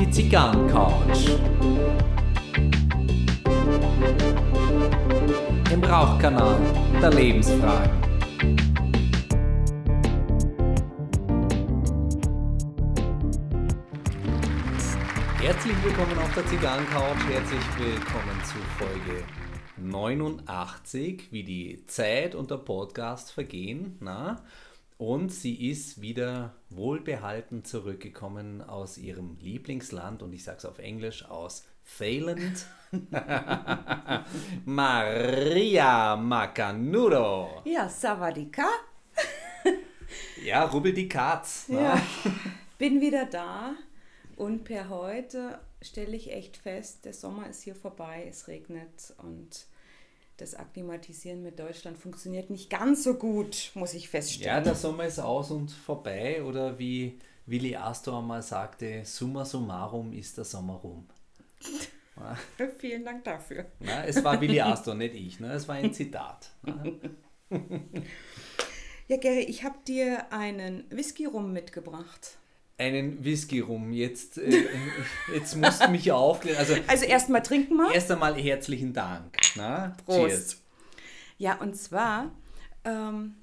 Die Zigarrencouch. Im Rauchkanal der Lebensfragen. Herzlich willkommen auf der Zigarrencouch. Herzlich willkommen zu Folge 89, wie die Zeit und der Podcast vergehen. Na? Und sie ist wieder wohlbehalten zurückgekommen aus ihrem Lieblingsland und ich sage es auf Englisch aus Thailand. Maria Macanudo. Ja, Savadika. Ja, rubbel die Katz. na? Ja, bin wieder da und per heute stelle ich echt fest, der Sommer ist hier vorbei, es regnet und das Akklimatisieren mit Deutschland funktioniert nicht ganz so gut, muss ich Ja, feststellen. der Sommer ist aus und vorbei oder wie Willi Astor einmal sagte, summa summarum ist der Sommer rum. Ja. Vielen Dank dafür. Na, es war Willi Astor, nicht ich. Ne? Es war ein Zitat. Na? Ja, Gary, ich habe dir einen Whisky rum mitgebracht. Einen Whisky rum. Jetzt, äh, jetzt musst du mich aufklären. Also Also erstmal trinken wir. erst einmal herzlichen Dank. Na? Prost. Cheers. Ja, und zwar ähm,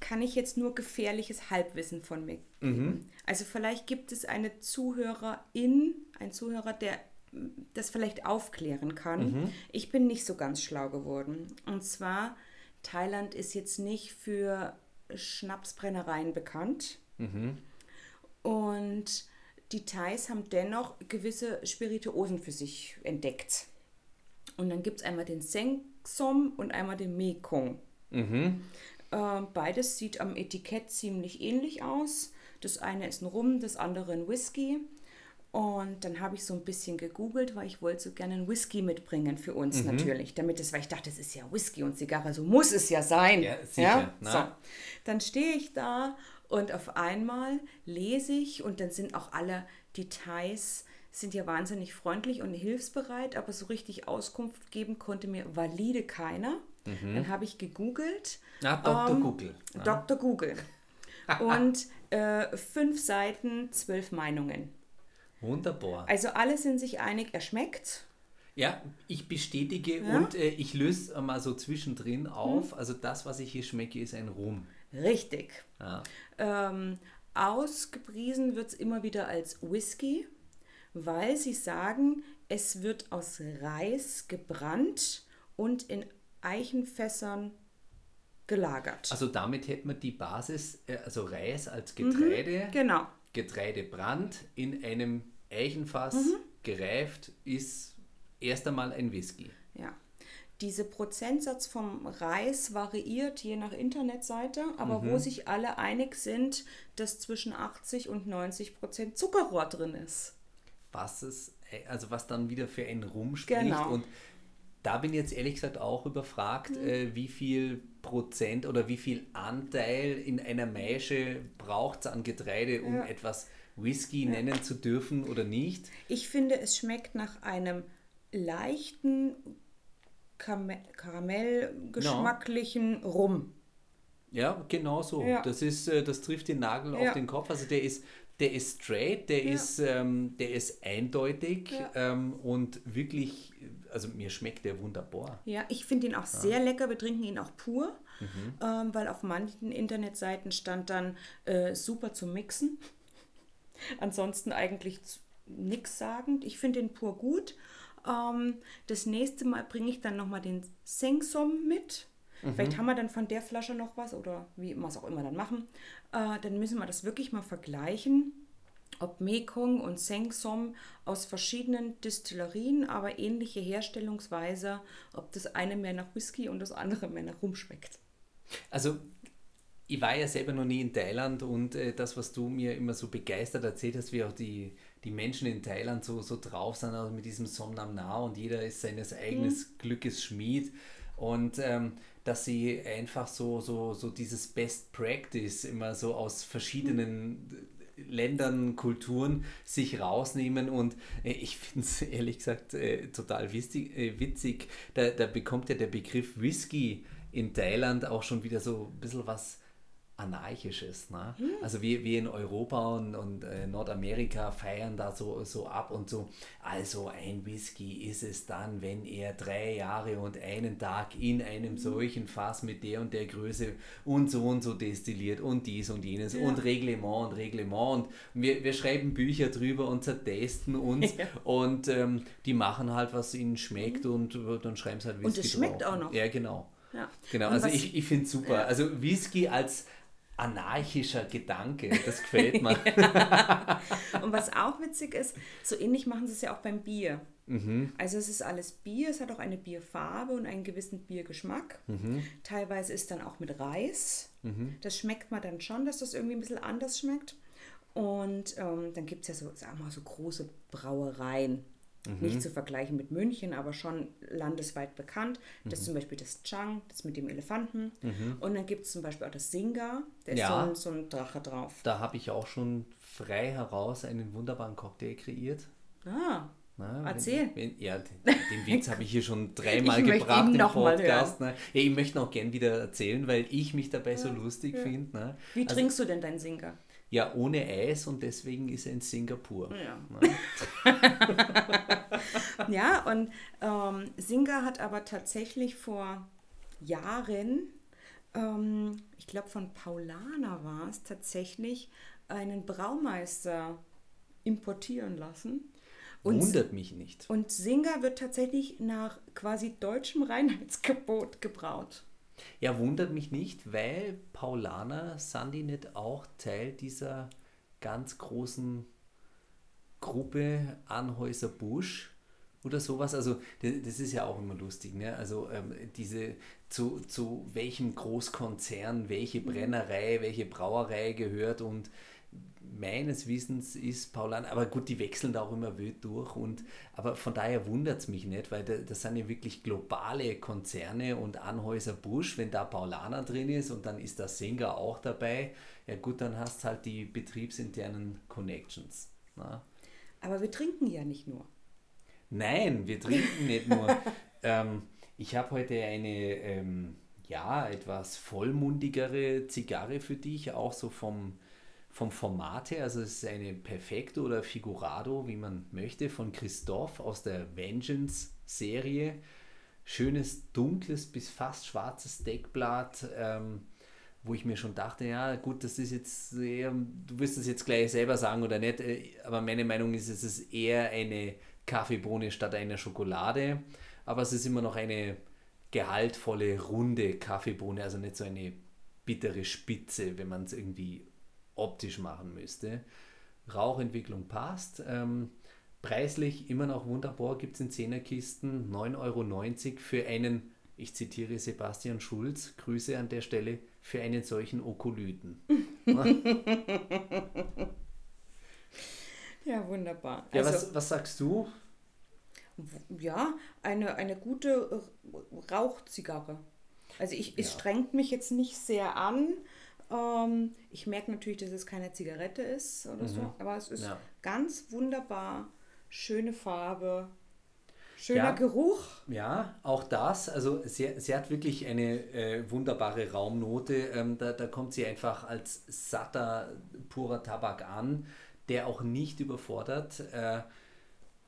kann ich jetzt nur gefährliches Halbwissen von mir geben. Also vielleicht gibt es eine Zuhörerin, ein Zuhörer, der mm, das vielleicht aufklären kann. Ich bin nicht so ganz schlau geworden. Und zwar, Thailand ist jetzt nicht für Schnapsbrennereien bekannt. Und die Thais haben dennoch gewisse Spirituosen für sich entdeckt. Und dann gibt es einmal den Sengsom und einmal den Mekong. Ähm, beides sieht am Etikett ziemlich ähnlich aus. Das eine ist ein Rum, das andere ein Whisky. Und dann habe ich so ein bisschen gegoogelt, weil ich wollte so gerne einen Whisky mitbringen für uns natürlich. Damit es, weil ich dachte, das ist ja Whisky und Zigarre, so muss es ja sein. Ja, sicher, na. So. Dann stehe ich da und auf einmal lese ich und dann sind auch alle Details sind ja wahnsinnig freundlich und hilfsbereit, aber so richtig Auskunft geben konnte mir valide keiner. Dann habe ich gegoogelt. Na, Dr. Ähm, Google. Dr. Google. Und äh, fünf Seiten, zwölf Meinungen. Wunderbar. Also alle sind sich einig, er schmeckt. Ja, ich bestätige Ja? und äh, ich löse mal so zwischendrin auf. Also das, was ich hier schmecke, ist ein Rum. Richtig. Ja. Ähm, ausgepriesen wird es immer wieder als Whisky, weil sie sagen, es wird aus Reis gebrannt und in Eichenfässern gelagert. Also damit hätte man die Basis, äh, also Reis als Getreide, genau. Getreidebrand in einem Eichenfass Mhm. gereift, ist erst einmal ein Whisky. Ja. Dieser Prozentsatz vom Reis variiert je nach Internetseite, aber Mhm. wo sich alle einig sind, dass zwischen 80 und 90 Prozent Zuckerrohr drin ist. Was es, äh, also was dann wieder für ein Rum spricht. Genau. Mhm. Und da bin ich jetzt ehrlich gesagt auch überfragt, äh, wie viel Prozent oder wie viel Anteil in einer Maische braucht es an Getreide, um Ja. etwas Whisky nennen zu dürfen oder nicht. Ich finde, es schmeckt nach einem leichten Karame- Karamellgeschmacklichen Rum. Ja, genau so. Ja. Das ist, äh, das trifft den Nagel Ja. auf den Kopf. Also der ist, der ist straight, der ist, ähm, der ist eindeutig Ja. ähm, und wirklich, also mir schmeckt der wunderbar. Ja, ich finde ihn auch sehr lecker. Wir trinken ihn auch pur, Mhm. ähm, weil auf manchen Internetseiten stand dann äh, super zum Mixen. Ansonsten eigentlich nichts sagend. Ich finde ihn pur gut. Ähm, das nächste Mal bringe ich dann nochmal den Sengsom mit. Vielleicht haben wir dann von der Flasche noch was oder wie wir es auch immer dann machen. Äh, dann müssen wir das wirklich mal vergleichen, ob Mekong und Sengsom aus verschiedenen Distillerien, aber ähnliche Herstellungsweise, ob das eine mehr nach Whisky und das andere mehr nach Rum schmeckt. Also ich war ja selber noch nie in Thailand und äh, das, was du mir immer so begeistert erzählt hast, wie auch die, die Menschen in Thailand so, so drauf sind, also mit diesem Somnam Na und jeder ist seines eigenes Glückes Schmied und ähm, dass sie einfach so, so, so dieses Best Practice immer so aus verschiedenen Ländern, Kulturen sich rausnehmen und äh, ich finde es ehrlich gesagt äh, total witzig. Äh, witzig. Da, da bekommt ja der Begriff Whisky in Thailand auch schon wieder so ein bisschen was Anarchisches. Ne? Hm. Also wir, wir in Europa und, und äh, Nordamerika feiern da so, so ab und so. Also ein Whisky ist es dann, wenn er drei Jahre und einen Tag in einem hm. solchen Fass mit der und der Größe und so und so destilliert und dies und jenes ja. und Reglement und Reglement. Und wir, wir schreiben Bücher drüber und zertesten uns ja. und ähm, die machen halt, was ihnen schmeckt mhm. und dann schreiben sie halt Whisky Und es schmeckt drauf. auch noch. Ja, genau. Ja. Genau, und also ich, ich finde es super. Ja. Also Whisky als anarchischer Gedanke. Das gefällt mir. Und was auch witzig ist, so ähnlich machen sie es ja auch beim Bier. Mhm. Also es ist alles Bier, es hat auch eine Bierfarbe und einen gewissen Biergeschmack. Mhm. Teilweise ist dann auch mit Reis. Mhm. Das schmeckt man dann schon, dass das irgendwie ein bisschen anders schmeckt. Und ähm, dann gibt es ja so, sagen wir mal, so große Brauereien. Mhm. Nicht zu vergleichen mit München, aber schon landesweit bekannt. Das ist mhm. zum Beispiel das Chang, das mit dem Elefanten. Mhm. Und dann gibt es zum Beispiel auch das Singa, da ist ja, so, ein, so ein Drache drauf. Da habe ich auch schon frei heraus einen wunderbaren Cocktail kreiert. Ah. Na, Erzähl. Wenn, wenn, ja, den, den Witz habe ich hier schon dreimal gebracht im Podcast. Ne? Ja, ich möchte noch gern wieder erzählen, weil ich mich dabei ja, so lustig finde. Wie also, trinkst du denn dein Singa? Ja, ohne Eis und deswegen ist er in Singapur. Ja, ja und ähm, Singa hat aber tatsächlich vor Jahren, ähm, ich glaube von Paulana war es, tatsächlich einen Braumeister importieren lassen. Und, Wundert mich nicht. Und Singa wird tatsächlich nach quasi deutschem Reinheitsgebot gebraut. Ja, wundert mich nicht, weil Paulaner sind die nicht auch Teil dieser ganz großen Gruppe Anhäuser Busch oder sowas. Also das ist ja auch immer lustig. Ne? Also ähm, diese zu, zu welchem Großkonzern welche Brennerei, welche Brauerei gehört und meines Wissens ist Paulan, aber gut, die wechseln da auch immer wild durch und aber von daher wundert es mich nicht, weil das, das sind ja wirklich globale Konzerne und Anhäuser Busch, wenn da Paulaner drin ist und dann ist der Singer auch dabei, ja gut, dann hast halt die betriebsinternen Connections. Na? Ne? Aber wir trinken ja nicht nur. Nein, wir trinken nicht nur. ähm, ich habe heute eine ähm, ja etwas vollmundigere Zigarre für dich, auch so vom vom Format her, also es ist eine Perfecto oder Figurado, wie man möchte, von Christoph aus der Vengeance-Serie. Schönes, dunkles bis fast schwarzes Deckblatt, ähm, wo ich mir schon dachte, ja gut, das ist jetzt eher, du wirst es jetzt gleich selber sagen oder nicht, äh, aber meine Meinung ist, es ist eher eine Kaffeebohne statt einer Schokolade, aber es ist immer noch eine gehaltvolle, runde Kaffeebohne, also nicht so eine bittere Spitze, wenn man es irgendwie optisch machen müsste. Rauchentwicklung passt. Ähm, preislich immer noch wunderbar, gibt es in Zehnerkisten 9,90 Euro für einen, ich zitiere Sebastian Schulz, Grüße an der Stelle, für einen solchen Okolyten. ja, wunderbar. Ja, also, was, was sagst du? Ja, eine, eine gute Rauchzigarre. Also ich, ja. es strengt mich jetzt nicht sehr an. Ähm, ich merke natürlich, dass es keine Zigarette ist oder mhm. so, aber es ist ja. ganz wunderbar, schöne Farbe, schöner ja, Geruch. Ja, auch das. Also sie, sie hat wirklich eine äh, wunderbare Raumnote. Ähm, da, da kommt sie einfach als satter, purer Tabak an, der auch nicht überfordert. Äh,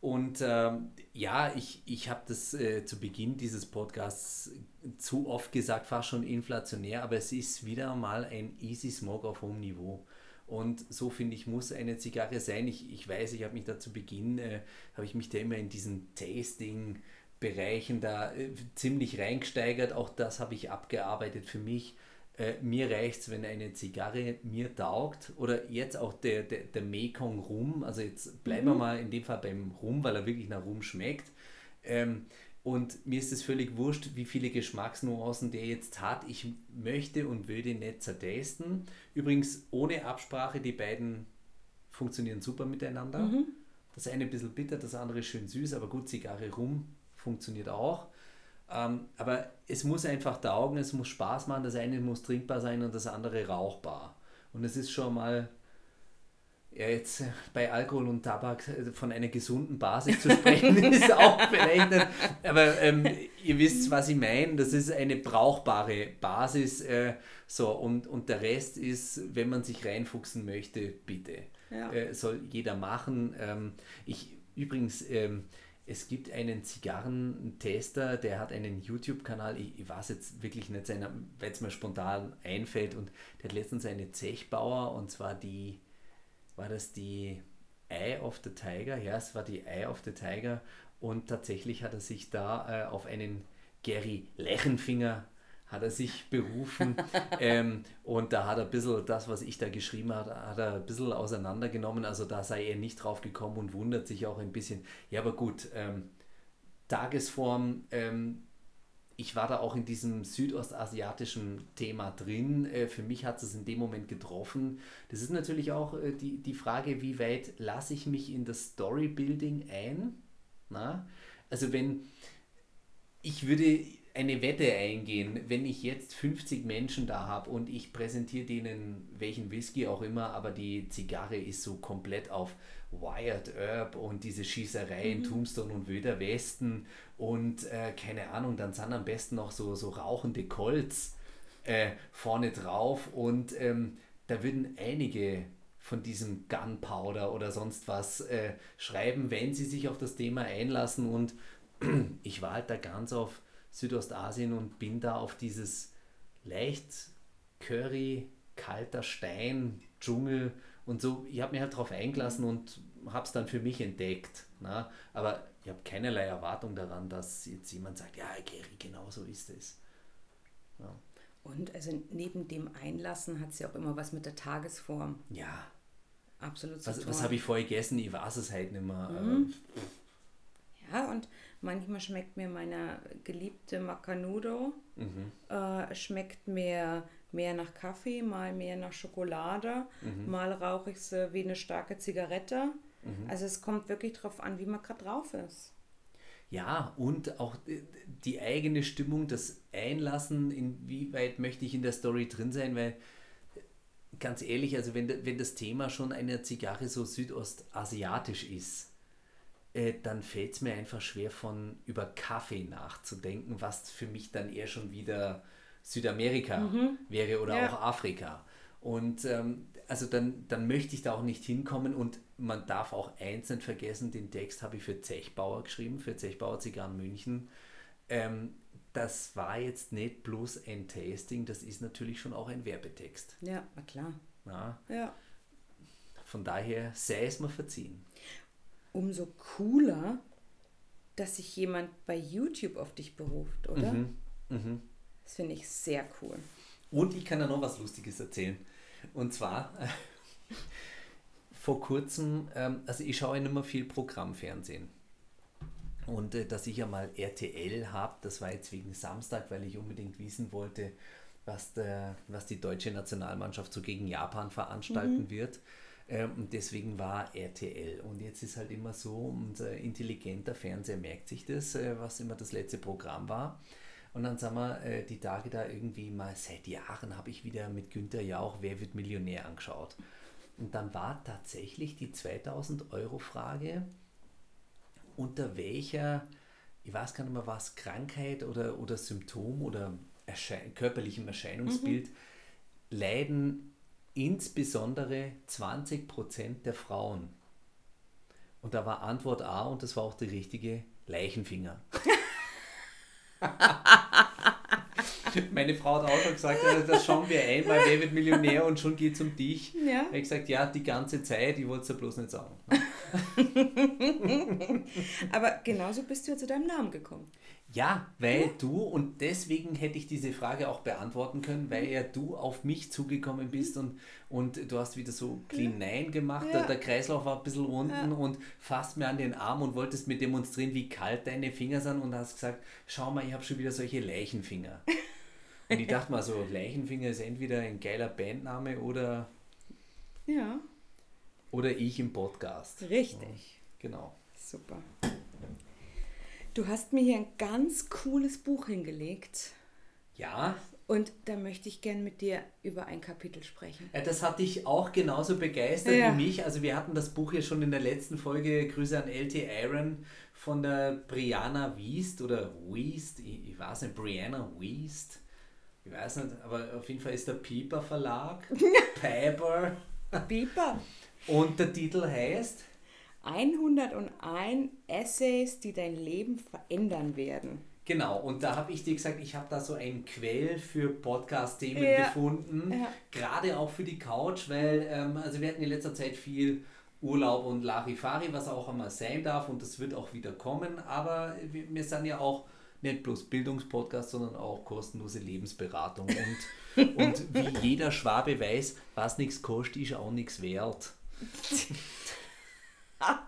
und ähm, ja, ich, ich habe das äh, zu Beginn dieses Podcasts zu oft gesagt, fast schon inflationär, aber es ist wieder mal ein Easy Smoke auf hohem Niveau. Und so finde ich, muss eine Zigarre sein. Ich, ich weiß, ich habe mich da zu Beginn, äh, habe ich mich da immer in diesen Tasting-Bereichen da äh, ziemlich reingesteigert. Auch das habe ich abgearbeitet für mich äh, mir reicht es, wenn eine Zigarre mir taugt oder jetzt auch der, der, der Mekong Rum, also jetzt bleiben mhm. wir mal in dem Fall beim Rum, weil er wirklich nach Rum schmeckt. Ähm, und mir ist es völlig wurscht, wie viele Geschmacksnuancen der jetzt hat. Ich möchte und würde nicht zertesten. Übrigens ohne Absprache, die beiden funktionieren super miteinander. Mhm. Das eine ein bisschen bitter, das andere schön süß, aber gut, Zigarre rum funktioniert auch. Ähm, aber es muss einfach taugen, es muss Spaß machen. Das eine muss trinkbar sein und das andere rauchbar. Und es ist schon mal ja, jetzt bei Alkohol und Tabak von einer gesunden Basis zu sprechen, ist auch vielleicht nicht, aber ähm, ihr wisst, was ich meine. Das ist eine brauchbare Basis. Äh, so, und, und der Rest ist, wenn man sich reinfuchsen möchte, bitte. Ja. Äh, soll jeder machen. Ähm, ich übrigens, ähm, es gibt einen Zigarrentester, der hat einen YouTube-Kanal, ich, ich, weiß jetzt wirklich nicht, weil es mir spontan einfällt, und der hat letztens eine Zechbauer, und zwar die, war das die Eye of the Tiger? Ja, es war die Eye of the Tiger, und tatsächlich hat er sich da äh, auf einen Gary Lechenfinger hat er sich berufen ähm, und da hat er ein bisschen das, was ich da geschrieben habe, hat er ein bisschen auseinandergenommen. Also da sei er nicht drauf gekommen und wundert sich auch ein bisschen. Ja, aber gut, ähm, Tagesform, ähm, ich war da auch in diesem südostasiatischen Thema drin. Äh, für mich hat es in dem Moment getroffen. Das ist natürlich auch äh, die, die Frage, wie weit lasse ich mich in das Storybuilding ein? Na? Also wenn ich würde eine Wette eingehen, wenn ich jetzt 50 Menschen da habe und ich präsentiere denen welchen Whisky auch immer, aber die Zigarre ist so komplett auf Wired Herb und diese Schießerei in mhm. Tombstone und Wöder Westen und äh, keine Ahnung, dann sind am besten noch so, so rauchende Colts äh, vorne drauf und ähm, da würden einige von diesem Gunpowder oder sonst was äh, schreiben, wenn sie sich auf das Thema einlassen und ich war halt da ganz auf Südostasien und bin da auf dieses leicht Curry, kalter Stein, Dschungel und so. Ich habe mich halt darauf eingelassen und habe es dann für mich entdeckt. Ne? Aber ich habe keinerlei Erwartung daran, dass jetzt jemand sagt, ja, Gary, genau so ist es. Ja. Und also neben dem Einlassen hat es ja auch immer was mit der Tagesform. Ja. Absolut. Was, was habe ich vorher gegessen? Ich weiß es halt nicht mehr. Mhm. Ja, und Manchmal schmeckt mir meine geliebte Macanudo, mhm. äh, schmeckt mir mehr nach Kaffee, mal mehr nach Schokolade, mhm. mal rauche ich sie wie eine starke Zigarette. Mhm. Also es kommt wirklich darauf an, wie man gerade drauf ist. Ja, und auch die eigene Stimmung, das Einlassen, inwieweit möchte ich in der Story drin sein, weil ganz ehrlich, also wenn, wenn das Thema schon eine Zigarre so südostasiatisch ist, äh, dann fällt es mir einfach schwer, von über Kaffee nachzudenken, was für mich dann eher schon wieder Südamerika mhm. wäre oder ja. auch Afrika. Und ähm, also dann, dann möchte ich da auch nicht hinkommen und man darf auch eins nicht vergessen, den Text habe ich für Zechbauer geschrieben, für Zechbauer Zigarren München. Ähm, das war jetzt nicht bloß ein Tasting, das ist natürlich schon auch ein Werbetext. Ja, na klar. Na? Ja. Von daher sei es mir verziehen umso cooler, dass sich jemand bei YouTube auf dich beruft, oder? Mhm. Mhm. Das finde ich sehr cool. Und ich kann da noch was Lustiges erzählen. Und zwar äh, vor kurzem, ähm, also ich schaue ja immer viel Programmfernsehen. Und äh, dass ich ja mal RTL habe, das war jetzt wegen Samstag, weil ich unbedingt wissen wollte, was, der, was die deutsche Nationalmannschaft so gegen Japan veranstalten mhm. wird. Ähm, und deswegen war RTL. Und jetzt ist halt immer so, unser intelligenter Fernseher merkt sich das, äh, was immer das letzte Programm war. Und dann sagen wir, äh, die Tage da irgendwie mal, seit Jahren habe ich wieder mit Günther Jauch Wer wird Millionär angeschaut. Und dann war tatsächlich die 2000 Euro Frage, unter welcher, ich weiß gar nicht mehr was, Krankheit oder, oder Symptom oder Erschein körperlichem Erscheinungsbild mhm. leiden insbesondere 20% der Frauen. Und da war Antwort A und das war auch die richtige Leichenfinger. Meine Frau hat auch schon gesagt, das schauen wir ein, weil wer wird Millionär und schon geht es um dich. Ja. Ich gesagt, ja, die ganze Zeit, ich wollte es ja bloß nicht sagen. Aber genauso bist du ja zu deinem Namen gekommen. Ja, weil ja. du, und deswegen hätte ich diese Frage auch beantworten können, weil ja du auf mich zugekommen bist und, und du hast wieder so Clean Nein gemacht, ja. der, Kreislauf war ein bisschen unten ja. und fasst mir an den Arm und wolltest mir demonstrieren, wie kalt deine Finger sind und hast gesagt, schau mal, ich habe schon wieder solche Leichenfinger. Und ich dachte mal so, Leichenfinger ist entweder ein geiler Bandname oder, ja. oder ich im Podcast. Richtig. genau. Super. Du hast mir hier ein ganz cooles Buch hingelegt. Ja. Und da möchte ich gern mit dir über ein Kapitel sprechen. Ja, das hat dich auch genauso begeistert Ja. wie mich. Also wir hatten das Buch ja schon in der letzten Folge, Grüße an LT Aaron von der Brianna Wiest oder Wiest, ich, ich weiß nicht, Brianna Wiest. Ich weiß nicht, aber auf jeden Fall ist der Piper Verlag, Piper. Biber. Und der Titel heißt 101 Essays, die dein Leben verändern werden. Genau, und da habe ich dir gesagt, ich habe da so ein Quell für Podcast-Themen Ja. gefunden, Ja. gerade auch für die Couch, weil ähm, also wir hatten in letzter Zeit viel Urlaub und Larifari, was auch einmal sein darf und das wird auch wieder kommen, aber wir, wir sind ja auch nicht bloß Bildungspodcast, sondern auch kostenlose Lebensberatung und, und wie jeder Schwabe weiß, was nichts kostet, ist auch nichts wert.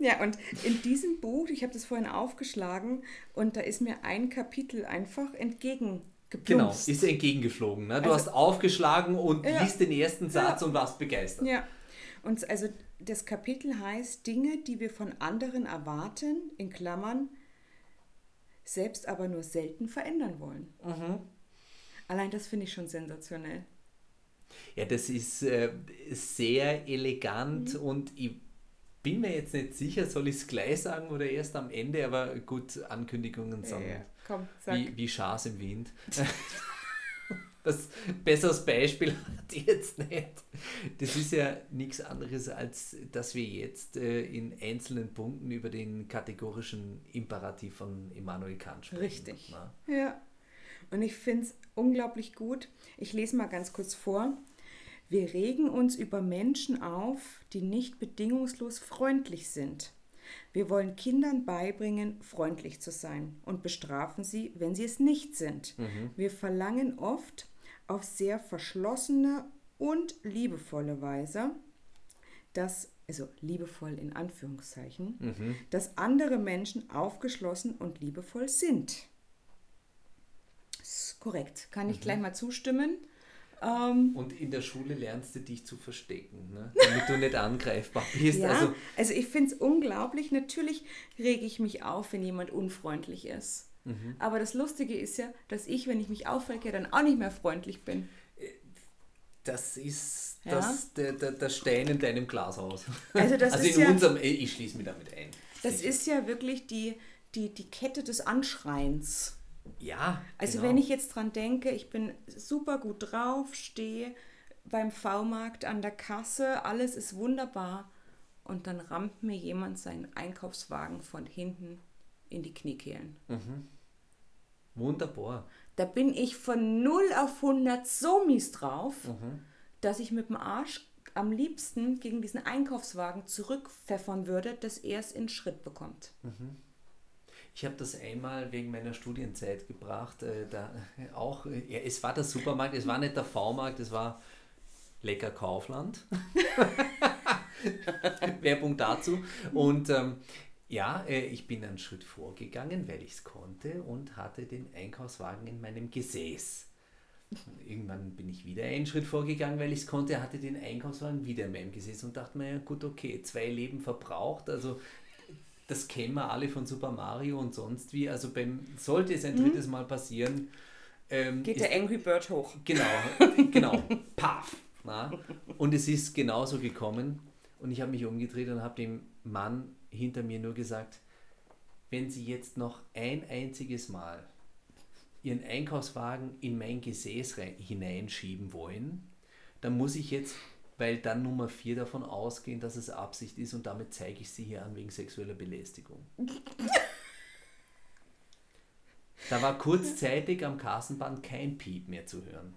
Ja, und in diesem Buch, ich habe das vorhin aufgeschlagen und da ist mir ein Kapitel einfach entgegengeplumpst. Genau, ist entgegengeflogen. Ne? Du Also- hast aufgeschlagen und Ja. liest den ersten Satz und warst begeistert. Ja, und also das Kapitel heißt Dinge, die wir von anderen erwarten, in Klammern, selbst aber nur selten verändern wollen. Allein das finde ich schon sensationell. Ja, das ist äh, sehr elegant und ich bin mir jetzt nicht sicher, soll ich es gleich sagen oder erst am Ende, aber gut, Ankündigungen sind Komm, sag. wie, wie Schas im Wind. Das besseres Beispiel hat jetzt nicht. Das ist ja nichts anderes, als dass wir jetzt äh, in einzelnen Punkten über den kategorischen Imperativ von Immanuel Kant sprechen. Richtig. Na? Ja. Und ich finde es unglaublich gut. Ich lese mal ganz kurz vor. Wir regen uns über Menschen auf, die nicht bedingungslos freundlich sind. Wir wollen Kindern beibringen, freundlich zu sein und bestrafen sie, wenn sie es nicht sind. Wir verlangen oft auf sehr verschlossene und liebevolle Weise, dass, also liebevoll in Anführungszeichen, dass andere Menschen aufgeschlossen und liebevoll sind. Ist korrekt. Kann ich gleich mal zustimmen. Ähm, Und in der Schule lernst du dich zu verstecken, ne? damit du nicht angreifbar bist. ja, Also, also, ich finde es unglaublich. Natürlich rege ich mich auf, wenn jemand unfreundlich ist. Mhm. Aber das Lustige ist ja, dass ich, wenn ich mich aufrege, dann auch nicht mehr freundlich bin. das ist Ja. das, der, der, der Stein in deinem Glashaus. Also das also ist in ja- unserem, ich schließe mich damit ein. Das Sicher. ist ja wirklich die, die, die Kette des Anschreins. Ja, Also genau. wenn ich jetzt dran denke, ich bin super gut drauf, stehe beim V-Markt an der Kasse, alles ist wunderbar und dann rammt mir jemand seinen Einkaufswagen von hinten in die Kniekehlen. Wunderbar. Da bin ich von 0 auf 100 so mies drauf, Mhm. dass ich mit dem Arsch am liebsten gegen diesen Einkaufswagen zurückpfeffern würde, dass er es in Schritt bekommt. Ich habe das einmal wegen meiner Studienzeit gebracht. Äh, da auch, äh, ja, es war der Supermarkt, es war nicht der V-Markt, es war Lecker Kaufland. Werbung dazu. Und ähm, ja, äh, ich bin einen Schritt vorgegangen, weil ich es konnte und hatte den Einkaufswagen in meinem Gesäß. Irgendwann bin ich wieder einen Schritt vorgegangen, weil ich es konnte, hatte den Einkaufswagen wieder in meinem Gesäß und dachte mir, ja, gut, okay, zwei Leben verbraucht, also das kennen wir alle von Super Mario und sonst wie. Also beim, sollte es ein drittes Mal passieren, ähm, Geht ist, der Angry Bird hoch. genau, genau, paff. Na? Und es ist genauso gekommen und ich habe mich umgedreht und habe dem Mann hinter mir nur gesagt, wenn Sie jetzt noch ein einziges Mal Ihren Einkaufswagen in mein Gesäß hineinschieben wollen, dann muss ich jetzt, weil dann Nummer 4 davon ausgehen, dass es Absicht ist und damit zeige ich Sie hier an wegen sexueller Belästigung. Da war kurzzeitig am Kassenband kein Piep mehr zu hören.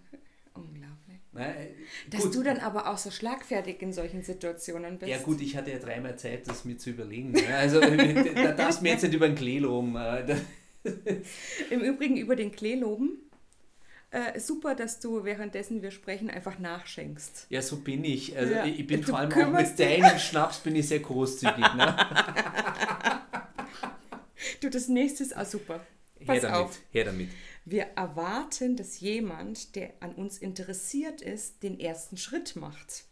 Unglaublich. Na, äh, Dass gut. du dann aber auch so schlagfertig in solchen Situationen bist. Ja gut, ich hatte ja dreimal Zeit, das mir zu überlegen. ne? Also äh, da darfst du mir jetzt nicht über den Klee loben. äh, Im Übrigen über den Klee loben. Äh, super, dass du währenddessen wir sprechen einfach nachschenkst. Ja, so bin ich. Also Ja, ich bin du vor allem auch mit deinem Schnaps bin ich sehr großzügig. Ne? Du, das nächste ist auch super. Her Pass damit, auf. her damit. Wir erwarten, dass jemand, der an uns interessiert ist, den ersten Schritt macht.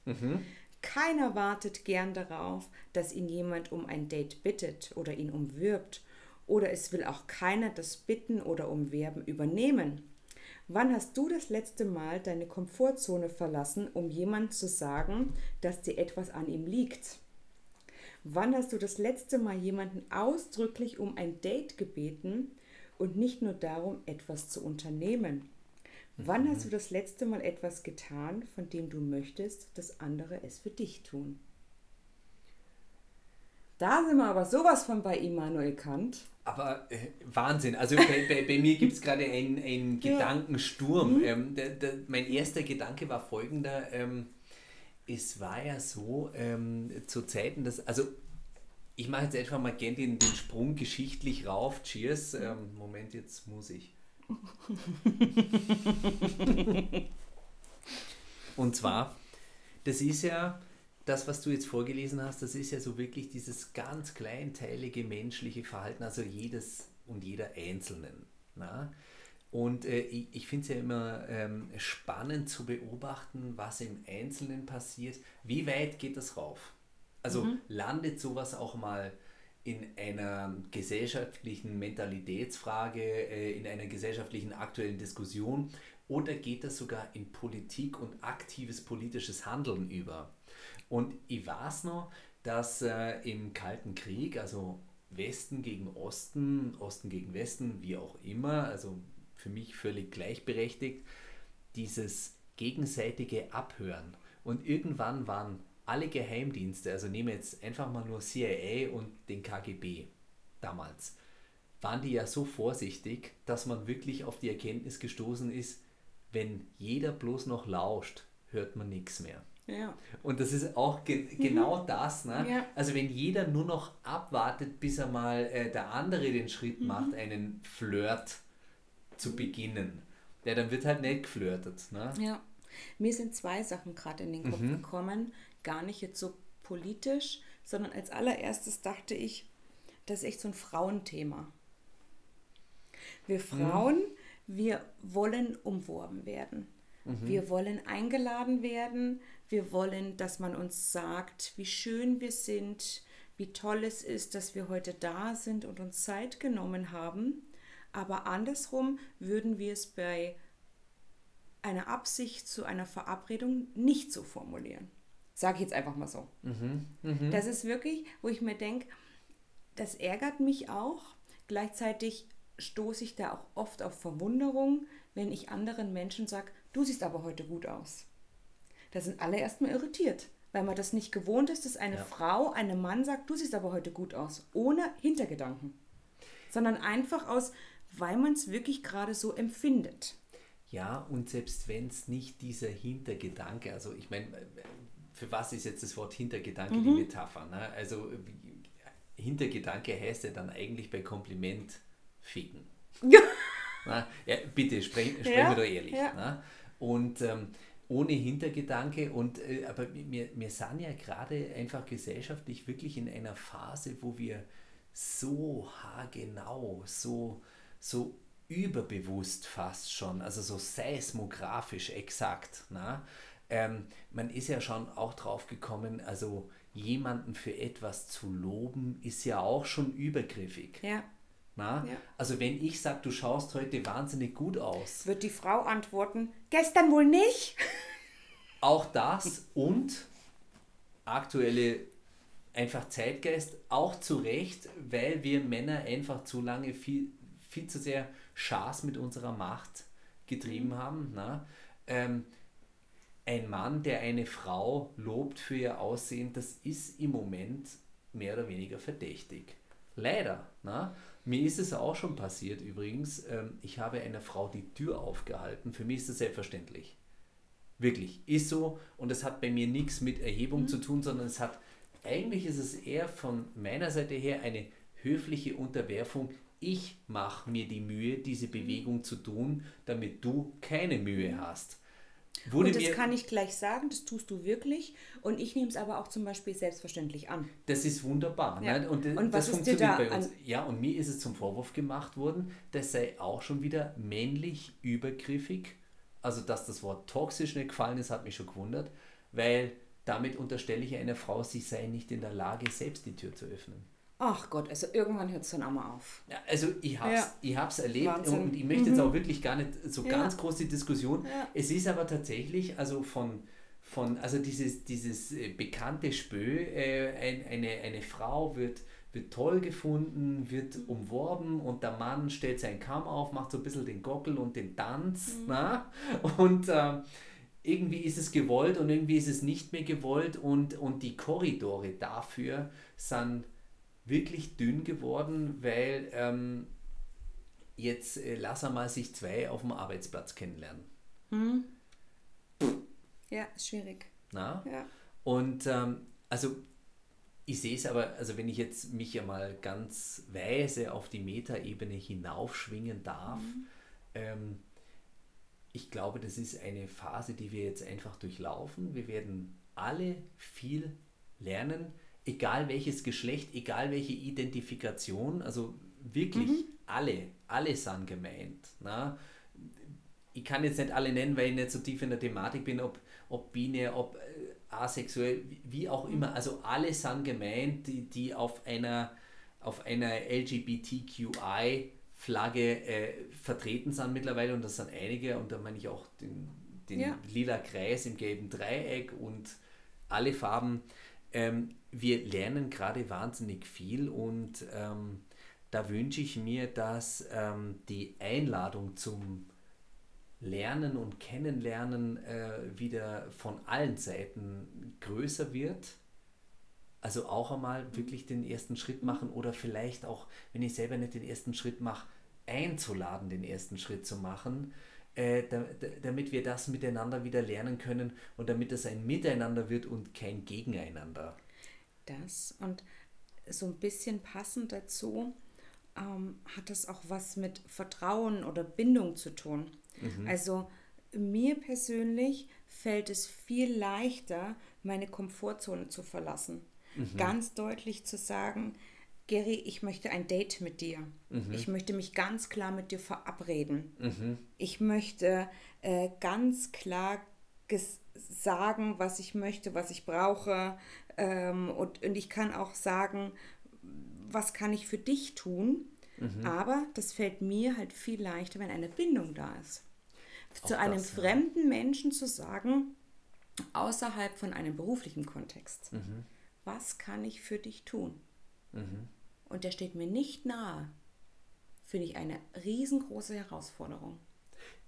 Keiner wartet gern darauf, dass ihn jemand um ein Date bittet oder ihn umwirbt. Oder es will auch keiner das Bitten oder Umwerben übernehmen. Wann hast du das letzte Mal deine Komfortzone verlassen, um jemand zu sagen, dass dir etwas an ihm liegt? Wann hast du das letzte Mal jemanden ausdrücklich um ein Date gebeten und nicht nur darum, etwas zu unternehmen? Wann Mhm. hast du das letzte Mal etwas getan, von dem du möchtest, dass andere es für dich tun? Da sind wir aber sowas von bei Immanuel Kant. Aber äh, Wahnsinn. Also bei, bei, bei mir gibt es gerade einen, Ja. Gedankensturm. Ähm, der, der, mein erster Gedanke war folgender. Ähm, es war ja so, ähm, zu Zeiten, dass, also ich mache jetzt einfach mal gerne den, den Sprung geschichtlich rauf. Cheers. Ähm, Moment, jetzt muss ich. Und zwar, das ist ja, das, was du jetzt vorgelesen hast, das ist ja so wirklich dieses ganz kleinteilige menschliche Verhalten, also jedes und jeder Einzelnen. Na? Und äh, ich, ich finde es ja immer ähm, spannend zu beobachten, was im Einzelnen passiert. Wie weit geht das rauf? Also landet sowas auch mal in einer gesellschaftlichen Mentalitätsfrage, äh, in einer gesellschaftlichen aktuellen Diskussion oder geht das sogar in Politik und aktives politisches Handeln über? Und ich weiß noch, dass äh, im Kalten Krieg, also Westen gegen Osten, Osten gegen Westen, wie auch immer, also für mich völlig gleichberechtigt, dieses gegenseitige Abhören. Und irgendwann waren alle Geheimdienste, also nehmen jetzt einfach mal nur CIA und den KGB damals, waren die ja so vorsichtig, dass man wirklich auf die Erkenntnis gestoßen ist, wenn jeder bloß noch lauscht, hört man nichts mehr. Ja. Und das ist auch ge genau das. Ne? Ja. Also wenn jeder nur noch abwartet, bis er mal äh, der andere den Schritt macht, einen Flirt zu beginnen, ja, dann wird halt nicht geflirtet. Ne? Ja, mir sind zwei Sachen gerade in den Kopf gekommen. Gar nicht jetzt so politisch, sondern als allererstes dachte ich, das ist echt so ein Frauenthema. Wir Frauen, wir wollen umworben werden. Wir wollen eingeladen werden. Wir wollen, dass man uns sagt, wie schön wir sind, wie toll es ist, dass wir heute da sind und uns Zeit genommen haben. Aber andersrum würden wir es bei einer Absicht zu einer Verabredung nicht so formulieren. Sage ich jetzt einfach mal so. Das ist wirklich, wo ich mir denke, das ärgert mich auch. Gleichzeitig stoße ich da auch oft auf Verwunderung, wenn ich anderen Menschen sage, du siehst aber heute gut aus. Da sind alle erstmal irritiert, weil man das nicht gewohnt ist, dass eine Ja. Frau einem Mann sagt, du siehst aber heute gut aus, ohne Hintergedanken. Sondern einfach aus, weil man es wirklich gerade so empfindet. Ja, und selbst wenn es nicht dieser Hintergedanke, also ich meine, für was ist jetzt das Wort Hintergedanke die Metapher? Ne? Also Hintergedanke heißt ja dann eigentlich bei Kompliment ficken. Na, ja, bitte, sprech, sprechen Ja, wir doch ehrlich. ja. Ne? Und ähm, ohne Hintergedanke, und äh, aber wir, wir sind ja gerade einfach gesellschaftlich wirklich in einer Phase, wo wir so haargenau, so, so überbewusst fast schon, also so seismografisch exakt. Na? Ähm, man ist ja schon auch drauf gekommen, also jemanden für etwas zu loben, ist ja auch schon übergriffig. Ja. Na? Ja. Also wenn ich sage, du schaust heute wahnsinnig gut aus, Wird die Frau antworten, gestern wohl nicht? auch das und aktuelle einfach Zeitgeist, auch zu Recht, weil wir Männer einfach zu lange viel, viel zu sehr Schaß mit unserer Macht getrieben haben. Na? Ähm, ein Mann, der eine Frau lobt für ihr Aussehen, das ist im Moment mehr oder weniger verdächtig. Leider. Na? Mir ist es auch schon passiert übrigens. Ähm, ich habe einer Frau die Tür aufgehalten. Für mich ist das selbstverständlich. Wirklich, ist so. Und es hat bei mir nichts mit Erhebung zu tun, sondern es hat, eigentlich ist es eher von meiner Seite her eine höfliche Unterwerfung. Ich mache mir die Mühe, diese Bewegung zu tun, damit du keine Mühe hast. Wurde Und das mir, kann ich gleich sagen, das tust du wirklich. Und ich nehme es aber auch zum Beispiel selbstverständlich an. Das ist wunderbar. Ja. Ne? Und, äh, Und das was ist dir funktioniert da bei uns. Ja, und mir ist es zum Vorwurf gemacht worden, das sei auch schon wieder männlich übergriffig. Also, dass das Wort toxisch nicht gefallen ist, hat mich schon gewundert, weil damit unterstelle ich einer Frau, sie sei nicht in der Lage, selbst die Tür zu öffnen. Ach Gott, also irgendwann hört es dann auch mal auf. Ja, also ich habe es Ja. ich hab's erlebt Wahnsinn. und ich möchte jetzt auch wirklich gar nicht so Ja. ganz groß die Diskussion. Ja. Es ist aber tatsächlich, also von, von also dieses, dieses äh, bekannte Spö, äh, ein, eine, eine Frau wird, wird toll gefunden, wird umworben und der Mann stellt seinen Kamm auf, macht so ein bisschen den Gockel und den Tanz. Na? Und ähm, irgendwie ist es gewollt und irgendwie ist es nicht mehr gewollt und, und die Korridore dafür sind wirklich dünn geworden, weil ähm, jetzt äh, lass einmal sich zwei auf dem Arbeitsplatz kennenlernen. Ja, ist schwierig. Na? Ja. Und ähm, also ich sehe es aber, also wenn ich jetzt mich ja mal ganz weise auf die Metaebene hinaufschwingen darf, ähm, ich glaube, das ist eine Phase, die wir jetzt einfach durchlaufen. Wir werden alle viel lernen, egal welches Geschlecht, egal welche Identifikation, also wirklich alle, alle sind gemeint. Na? Ich kann jetzt nicht alle nennen, weil ich nicht so tief in der Thematik bin, ob, ob binär, ob äh, asexuell, wie- wie auch immer. Also alle sind gemeint, die, die auf einer, auf einer LGBTQI-Flagge äh, vertreten sind mittlerweile und das sind einige und da meine ich auch den, den Ja. lila Kreis im gelben Dreieck und alle Farben. Ähm, wir lernen gerade wahnsinnig viel und ähm, da wünsche ich mir, dass ähm, die Einladung zum Lernen und Kennenlernen äh, wieder von allen Seiten größer wird. Also auch einmal wirklich den ersten Schritt machen oder vielleicht auch, wenn ich selber nicht den ersten Schritt mache, einzuladen, den ersten Schritt zu machen, äh, da, da, damit wir das miteinander wieder lernen können und damit es ein Miteinander wird und kein Gegeneinander. Das und so ein bisschen passend dazu ähm, hat das auch was mit Vertrauen oder Bindung zu tun. Also mir persönlich fällt es viel leichter, meine Komfortzone zu verlassen. Ganz deutlich zu sagen, Gary, ich möchte ein Date mit dir. Ich möchte mich ganz klar mit dir verabreden. Ich möchte äh, ganz klar sagen, was ich möchte, was ich brauche. Ähm, und, und ich kann auch sagen, was kann ich für dich tun. Aber das fällt mir halt viel leichter, wenn eine Bindung da ist. Auch Zu einem das, ja. fremden Menschen zu sagen, außerhalb von einem beruflichen Kontext, Mhm. was kann ich für dich tun? Und der steht mir nicht nahe, finde ich eine riesengroße Herausforderung.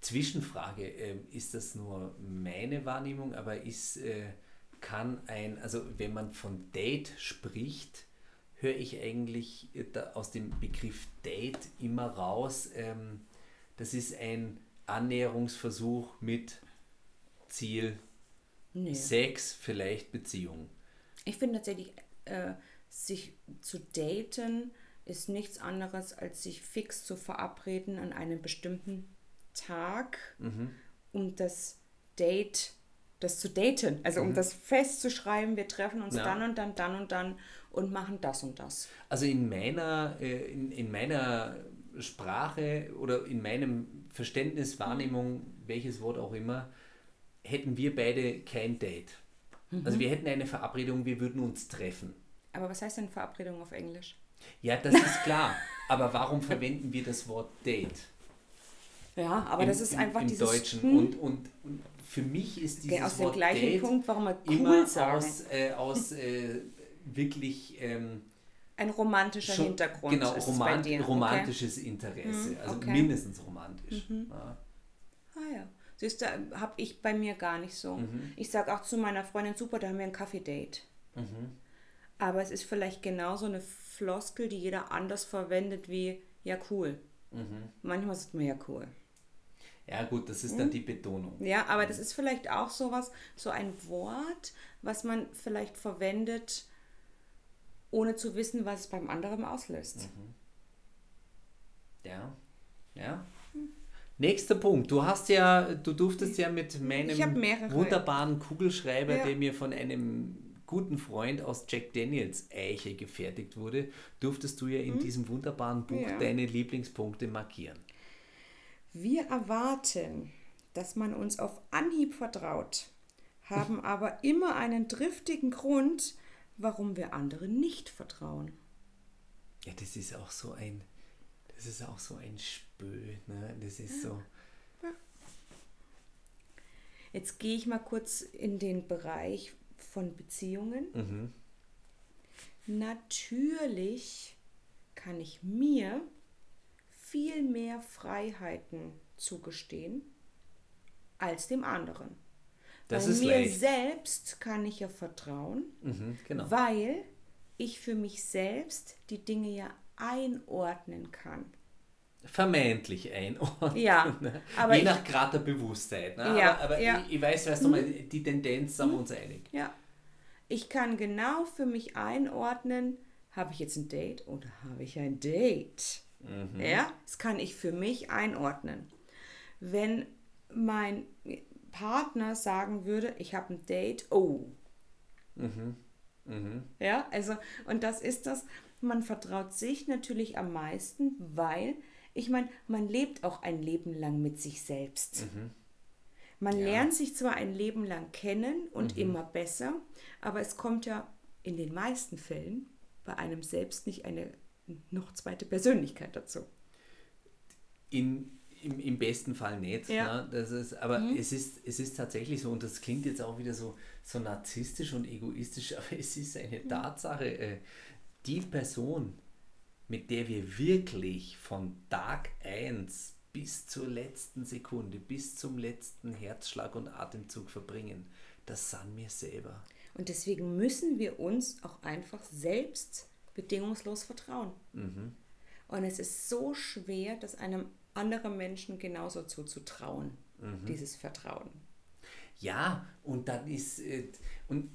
Zwischenfrage, ähm, ist das nur meine Wahrnehmung, aber ist, äh, kann ein, also wenn man von Date spricht, höre ich eigentlich äh, da aus dem Begriff Date immer raus, ähm, das ist ein Annäherungsversuch mit Ziel Nee. Sex, vielleicht Beziehung. Ich finde tatsächlich, äh, sich zu daten ist nichts anderes, als sich fix zu verabreden an einem bestimmten Tag, um das Date, das zu daten. Also um das festzuschreiben, wir treffen uns Ja. dann und dann, dann und dann und machen das und das. Also in meiner, äh, in, in meiner Sprache oder in meinem Verständnis, Wahrnehmung, welches Wort auch immer, hätten wir beide kein Date. Also wir hätten eine Verabredung, wir würden uns treffen. Aber was heißt denn Verabredung auf Englisch? Ja, das ist klar. Aber warum verwenden wir das Wort Date? Ja, aber im, das ist im, einfach im dieses Deutschen. hm, Und, und, und für mich ist dieses aus dem Wort gleichen Date Punkt, warum wir cool immer sagen. aus, äh, aus äh, wirklich ähm, Ein romantischer schon- Hintergrund genau, ist romant, bei dir. romantisches Interesse. Mhm, Also okay. mindestens romantisch. Ja. Okay. Ah ja. Siehst du, habe ich bei mir gar nicht so. Mhm. Ich sage auch zu meiner Freundin, super, da haben wir ein Kaffee-Date. Mhm. Aber es ist vielleicht genauso eine Floskel, die jeder anders verwendet wie, ja cool. Mhm. Manchmal sagt man ja cool. Ja gut, das ist Mhm. dann die Betonung. Ja, aber das ist vielleicht auch sowas, so ein Wort, was man vielleicht verwendet, ohne zu wissen, was es beim anderen auslöst. Mhm. Ja. Ja. Nächster Punkt. Du hast ja, du durftest ja mit meinem wunderbaren Kugelschreiber, Ja. der mir von einem guten Freund aus Jack Daniels Eiche gefertigt wurde, durftest du ja in diesem wunderbaren Buch Hm? Ja. deine Lieblingspunkte markieren. Wir erwarten, dass man uns auf Anhieb vertraut, haben aber immer einen driftigen Grund, warum wir anderen nicht vertrauen. ja, das ist auch so ein, das ist auch so ein Spö, ne? Das ist so. Jetzt gehe ich mal kurz in den Bereich von Beziehungen. Mhm. Natürlich kann ich mir viel mehr Freiheiten zugestehen als dem anderen. Das Bei mir leicht. selbst kann ich ja vertrauen, Mhm, genau. weil ich für mich selbst die Dinge ja einordnen kann. Vermeintlich einordnen. Ja, ne? aber Je nach Grad der Bewusstheit. Ne? Ja, aber aber ja. Mhm. ich, ich weiß, weißt du mal, die Tendenz sind wir uns einig. Ja, ich kann genau für mich einordnen, habe ich jetzt ein Date oder habe ich ein Date? Mhm. Ja, das kann ich für mich einordnen. Wenn mein Partner sagen würde, ich habe ein Date, oh. Mhm. Ja, also, und das ist das, man vertraut sich natürlich am meisten, weil, ich meine, man lebt auch ein Leben lang mit sich selbst. Man Ja. lernt sich zwar ein Leben lang kennen und immer besser, aber es kommt ja in den meisten Fällen bei einem selbst nicht eine noch zweite Persönlichkeit dazu. In, im, Im besten Fall nicht. Ja. Ne? Das ist, aber es, ist, es ist tatsächlich so, und das klingt jetzt auch wieder so, so narzisstisch und egoistisch, aber es ist eine Tatsache. Äh, die Person, mit der wir wirklich von Tag 1 bis zur letzten Sekunde, bis zum letzten Herzschlag und Atemzug verbringen, das sind wir selber. Und deswegen müssen wir uns auch einfach selbst bedingungslos vertrauen. Und es ist so schwer, das einem anderen Menschen genauso zuzutrauen, dieses Vertrauen. Ja, und dann ist, äh, und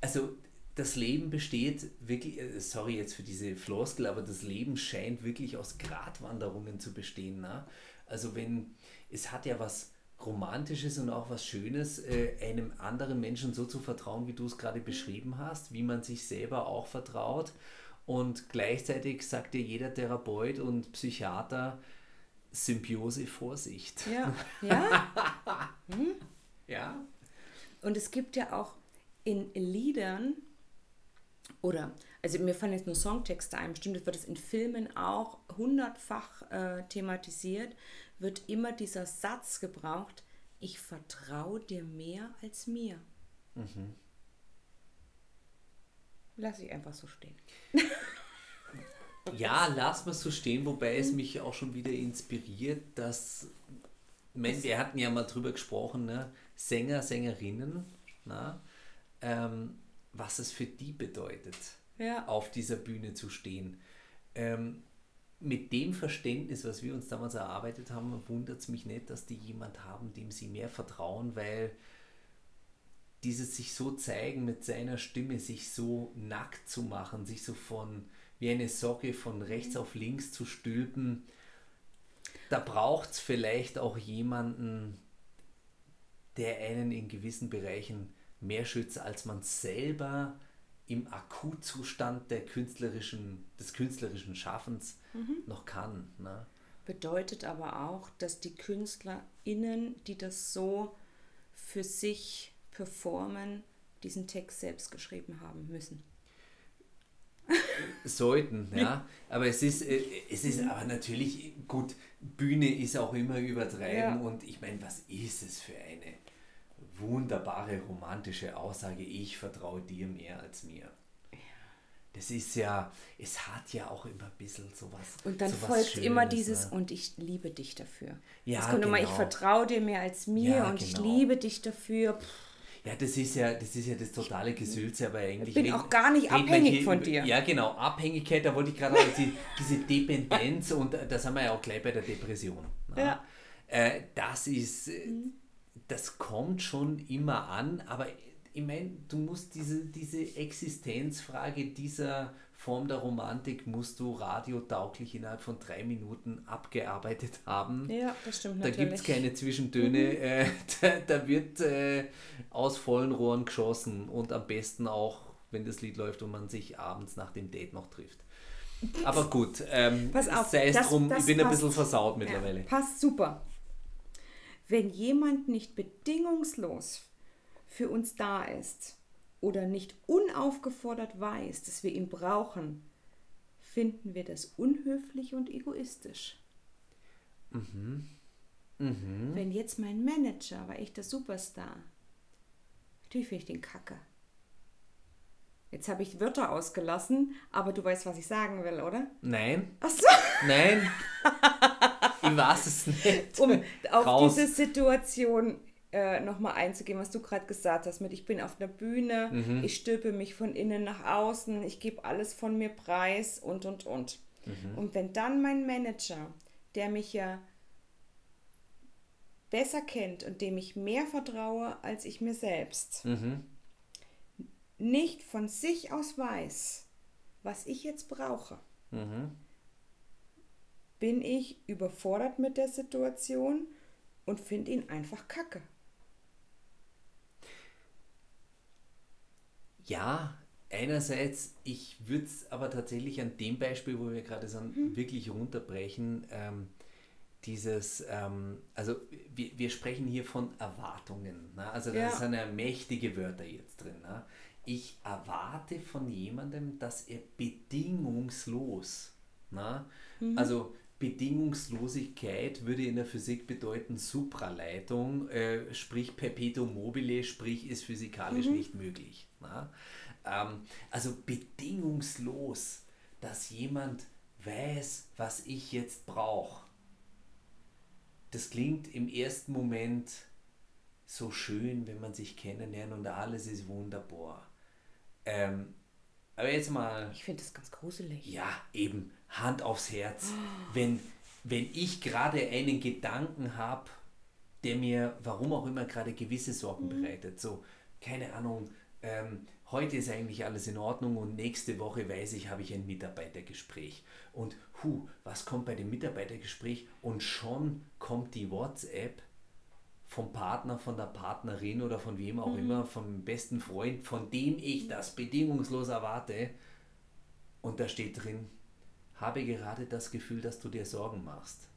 also das Leben besteht wirklich, äh, sorry jetzt für diese Floskel, aber das Leben scheint wirklich aus Gratwanderungen zu bestehen. Ne? Also wenn, es hat ja was Romantisches und auch was Schönes, äh, einem anderen Menschen so zu vertrauen, wie du es gerade beschrieben hast, wie man sich selber auch vertraut. Und gleichzeitig sagt dir jeder Therapeut und Psychiater, Symbiose, Vorsicht. Ja, ja. Ja. Und es gibt ja auch in Liedern oder, also mir fallen jetzt nur Songtexte ein, bestimmt wird es in Filmen auch hundertfach äh, thematisiert, wird immer dieser Satz gebraucht, ich vertraue dir mehr als mir. Lass ich einfach so stehen. Ja, lass mal so stehen, wobei es mich auch schon wieder inspiriert, dass, ich meine, wir hatten ja mal drüber gesprochen, ne? Sänger, Sängerinnen, na? Ähm, was es für die bedeutet, Ja. auf dieser Bühne zu stehen. Ähm, mit dem Verständnis, was wir uns damals erarbeitet haben, wundert es mich nicht, dass die jemand haben, dem sie mehr vertrauen, weil dieses sich so zeigen mit seiner Stimme, sich so nackt zu machen, sich so von wie eine Socke von rechts auf links zu stülpen, da braucht es vielleicht auch jemanden, der einen in gewissen Bereichen mehr schützt, als man selber im Akutzustand der künstlerischen, des künstlerischen Schaffens noch kann. Ne? Bedeutet aber auch, dass die KünstlerInnen, die das so für sich performen, diesen Text selbst geschrieben haben müssen. sollten, ja. Aber es ist, äh, es ist aber natürlich, gut, Bühne ist auch immer übertreiben Ja. und ich meine, was ist es für eine wunderbare romantische Aussage, ich vertraue dir mehr als mir. Das ist ja, es hat ja auch immer ein bisschen sowas. Und dann sowas folgt immer Schönes, dieses ne? und ich liebe dich dafür. Ja, es kommt immer, ich genau. vertraue dir mehr als mir Ja, und ich genau. liebe dich dafür. Pff, Ja, das ist ja, das ist ja das totale Gesülze, aber eigentlich. bin reden- auch gar nicht abhängig hier von dir. Ja, genau, Abhängigkeit, da wollte ich gerade auch die, diese Dependenz und da sind wir ja auch gleich bei der Depression. ne? Ja. Äh, das ist, äh, das kommt schon immer an, aber ich meine, du musst diese, diese Existenzfrage dieser Form der Romantik musst du radiotauglich innerhalb von drei Minuten abgearbeitet haben. Ja, das stimmt Da gibt es keine Zwischentöne, äh, da, da wird äh, aus vollen Rohren geschossen und am besten auch, wenn das Lied läuft und man sich abends nach dem Date noch trifft. Aber gut, ähm, Pass auf, sei es das- drum, das ich bin ein passt. bisschen versaut mittlerweile. Ja, passt super. Wenn jemand nicht bedingungslos für uns da ist oder nicht unaufgefordert weiß, dass wir ihn brauchen, finden wir das unhöflich und egoistisch. Mhm. Wenn jetzt mein Manager war echt der Superstar, natürlich finde ich den Kacke. Jetzt habe ich Wörter ausgelassen, aber du weißt, was ich sagen will, oder? Nein, Ach so. nein. ich weiß es nicht. um auf Raus. diese Situation äh, nochmal einzugehen, was du gerade gesagt hast, mit ich bin auf einer Bühne, Mhm. ich stülpe mich von innen nach außen, ich gebe alles von mir preis und, und, und. Mhm. Und wenn dann mein Manager, der mich ja besser kennt und dem ich mehr vertraue als ich mir selbst, Mhm. nicht von sich aus weiß, was ich jetzt brauche, Mhm. Bin ich überfordert mit der Situation und finde ihn einfach kacke. Ja, einerseits, ich würde es aber tatsächlich an dem Beispiel, wo wir gerade sind, Mhm. wirklich runterbrechen. Ähm, dieses, ähm, also wir, wir sprechen hier von Erwartungen. Ne? Also da Ja. sind ja mächtige Wörter jetzt drin. Ne? Ich erwarte von jemandem, dass er bedingungslos, ne? Mhm. also Bedingungslosigkeit würde in der Physik bedeuten Supraleitung, äh, sprich Perpetuum mobile, sprich ist physikalisch nicht möglich. Ähm, also bedingungslos, dass jemand weiß, was ich jetzt brauche. Das klingt im ersten Moment so schön, wenn man sich kennenlernt und alles ist wunderbar. Ähm, aber jetzt mal Ich finde das ganz gruselig. ja, eben, Hand aufs Herz. Wenn, wenn ich gerade einen Gedanken habe, der mir, warum auch immer, gerade gewisse Sorgen bereitet, so, keine Ahnung, ähm, heute ist eigentlich alles in Ordnung und nächste Woche weiß ich, habe ich ein Mitarbeitergespräch. Und hu, was kommt bei dem Mitarbeitergespräch? Und schon kommt die WhatsApp vom Partner, von der Partnerin oder von wem auch immer, vom besten Freund, von dem ich das bedingungslos erwarte. Und da steht drin, habe gerade das Gefühl, dass du dir Sorgen machst.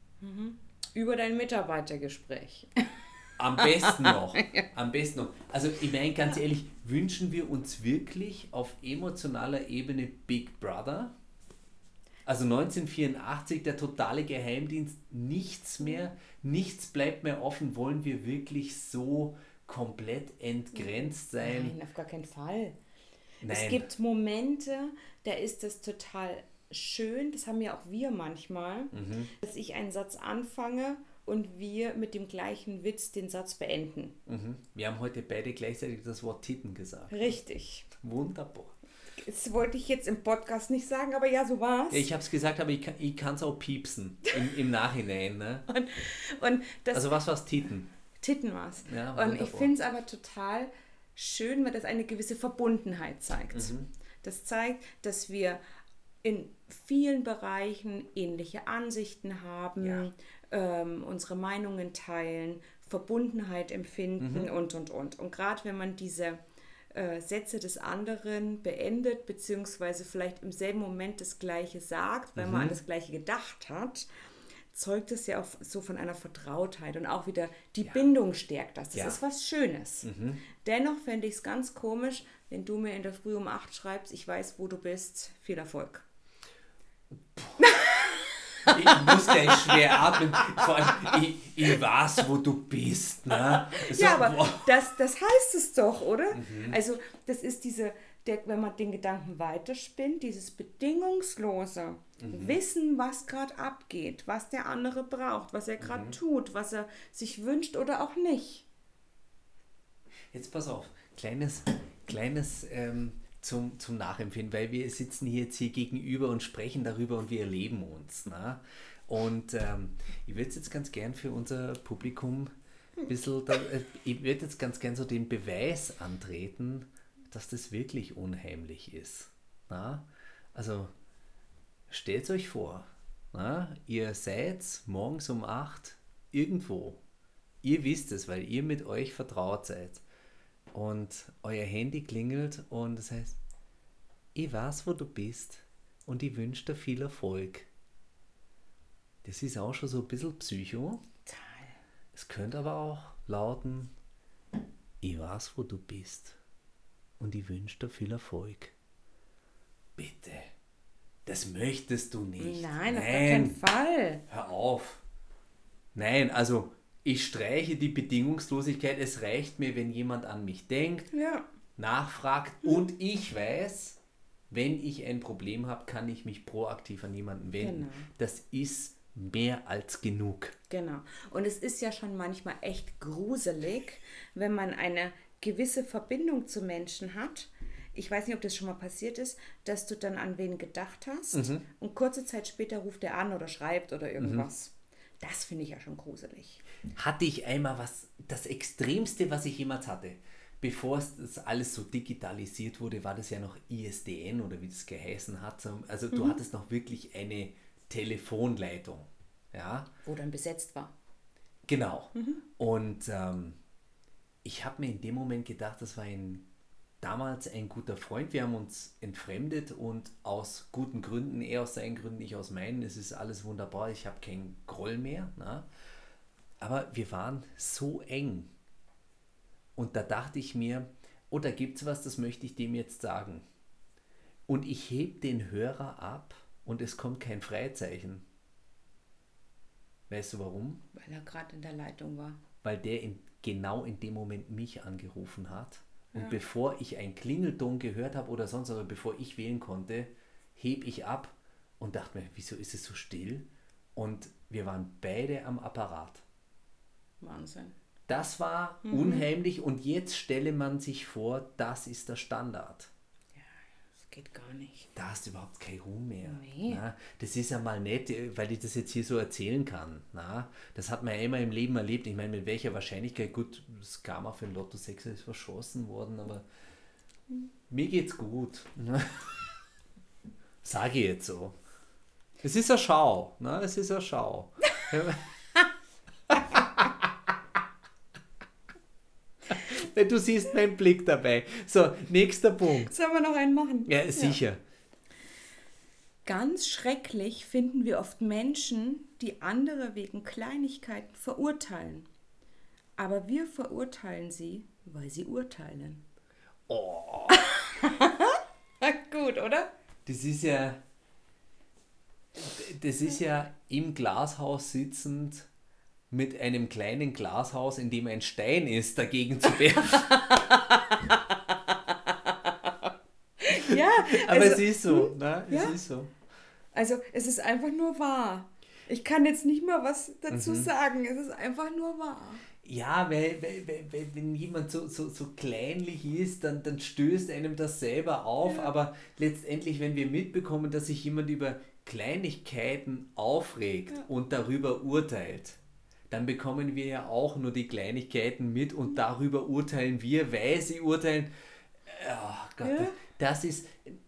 Über dein Mitarbeitergespräch. Am besten noch. Am besten noch. Also ich meine ganz ehrlich, wünschen wir uns wirklich auf emotionaler Ebene Big Brother? Also 1984, der totale Geheimdienst, nichts mehr, nichts bleibt mehr offen. Wollen wir wirklich so komplett entgrenzt sein? Nein, auf gar keinen Fall. Nein. Es gibt Momente, da ist es total schön, das haben ja auch wir manchmal, Mhm. dass ich einen Satz anfange und wir mit dem gleichen Witz den Satz beenden. Mhm. Wir haben heute beide gleichzeitig das Wort Titten gesagt. Richtig. Wunderbar. Das wollte ich jetzt im Podcast nicht sagen, aber ja, so war's. Ja, ich habe es gesagt, aber ich kann es auch piepsen im, im Nachhinein. Ne? und, und das Also was war's Titten? Titten war's. Ja, und ich finde es aber total schön, weil das eine gewisse Verbundenheit zeigt. Mhm. Das zeigt, dass wir in vielen Bereichen ähnliche Ansichten haben, Ja. ähm, unsere Meinungen teilen, Verbundenheit empfinden Mhm. und, und, und. Und gerade wenn man diese äh, Sätze des anderen beendet, beziehungsweise vielleicht im selben Moment das Gleiche sagt, weil Mhm. man an das Gleiche gedacht hat, zeugt es ja auch so von einer Vertrautheit und auch wieder die Bindung stärkt das. Das Ja. ist was Schönes. Mhm. Dennoch fände ich es ganz komisch, wenn du mir in der Früh um 8 schreibst, ich weiß, wo du bist. Viel Erfolg. Ich muss gleich schwer atmen. Vor allem, ich, ich weiß, wo du bist. Ne? So, ja, aber boah. das, das heißt es doch, oder? Mhm. Also, das ist diese, der, wenn man den Gedanken weiterspinnt, dieses bedingungslose Mhm. Wissen, was gerade abgeht, was der andere braucht, was er gerade Mhm. tut, was er sich wünscht oder auch nicht. Jetzt pass auf, kleines, kleines ähm, zum, zum Nachempfinden, weil wir sitzen hier jetzt hier gegenüber und sprechen darüber und wir erleben uns. Ne? Und ähm, ich würde jetzt ganz gern für unser Publikum ein bisschen, da, äh, ich würde jetzt ganz gern so den Beweis antreten, dass das wirklich unheimlich ist. Na? Also stellt euch vor, na? ihr seid morgens um 8 irgendwo. Ihr wisst es, weil ihr mit euch vertraut seid. Und euer Handy klingelt und das heißt, ich weiß, wo du bist und ich wünsche dir viel Erfolg. Das ist auch schon so ein bisschen Psycho. Es könnte aber auch lauten, ich weiß, wo du bist und ich wünsche dir viel Erfolg. Bitte. Das möchtest du nicht. Nein, auf keinen Fall. Hör auf. Nein, also ich streiche die Bedingungslosigkeit. Es reicht mir, wenn jemand an mich denkt, Ja. nachfragt und ich weiß, wenn ich ein Problem habe, kann ich mich proaktiv an jemanden wenden. Genau. Das ist mehr als genug. Genau. Und es ist ja schon manchmal echt gruselig, wenn man eine gewisse Verbindung zu Menschen hat. Ich weiß nicht, ob das schon mal passiert ist, dass du dann an wen gedacht hast und kurze Zeit später ruft er an oder schreibt oder irgendwas. Das finde ich ja schon gruselig. Hatte ich einmal was, das Extremste, was ich jemals hatte. Bevor es das alles so digitalisiert wurde, war das ja noch ISDN oder wie das geheißen hat. So- Also du hattest noch wirklich eine Telefonleitung. Ja, Wo dann besetzt war. genau. Und ähm, ich habe mir in dem Moment gedacht, das war ein damals ein guter Freund. Wir haben uns entfremdet und aus guten Gründen, er aus seinen Gründen, ich aus meinen. Es ist alles wunderbar. Ich habe keinen Groll mehr. Na? Aber wir waren so eng. Und da dachte ich mir, oh, da gibt es was, das möchte ich dem jetzt sagen. Und ich heb den Hörer ab und es kommt kein Freizeichen. Weißt du warum? Weil er gerade in der Leitung war. Weil der in, genau in dem Moment mich angerufen hat. Und bevor ich ein Klingelton gehört habe oder sonst, aber bevor ich wählen konnte, heb ich ab und dachte mir, wieso ist es so still? Und wir waren beide am Apparat. Wahnsinn. Das war unheimlich und jetzt stelle man sich vor, das ist der Standard. Das geht gar nicht. Da hast du überhaupt kein Ruhm mehr. Nee. Na, das ist ja mal nett, äh, weil ich das jetzt hier so erzählen kann. Na, das hat man ja immer im Leben erlebt. Ich meine, mit welcher Wahrscheinlichkeit, gut, das Karma für den Lotto 6 ist verschossen worden, aber mir geht's gut. Sage ich jetzt so. Es ist eine Schau. Ne? Es ist eine Schau. du siehst meinen Blick dabei. So, nächster Punkt. Sollen wir noch einen machen? Ja, sicher. Ganz schrecklich finden wir oft Menschen, die andere wegen Kleinigkeiten verurteilen. Aber wir verurteilen sie, weil sie urteilen. Oh. Gut, oder? Das ist ja. Das ist ja im Glashaus sitzend mit einem kleinen Glashaus, in dem ein Stein ist, dagegen zu werfen. Ja, Aber also, es ist so, ne? Es ja. ist so. also es ist einfach nur wahr. Ich kann jetzt nicht mal was dazu sagen. Es ist einfach nur wahr. Ja, weil, weil, weil, wenn jemand so, so, so kleinlich ist, dann, dann stößt einem das selber auf. Aber letztendlich, wenn wir mitbekommen, dass sich jemand über Kleinigkeiten aufregt und darüber urteilt, dann bekommen wir ja auch nur die Kleinigkeiten mit und darüber urteilen wir, weil sie urteilen. Oh Gott, Ja. das ist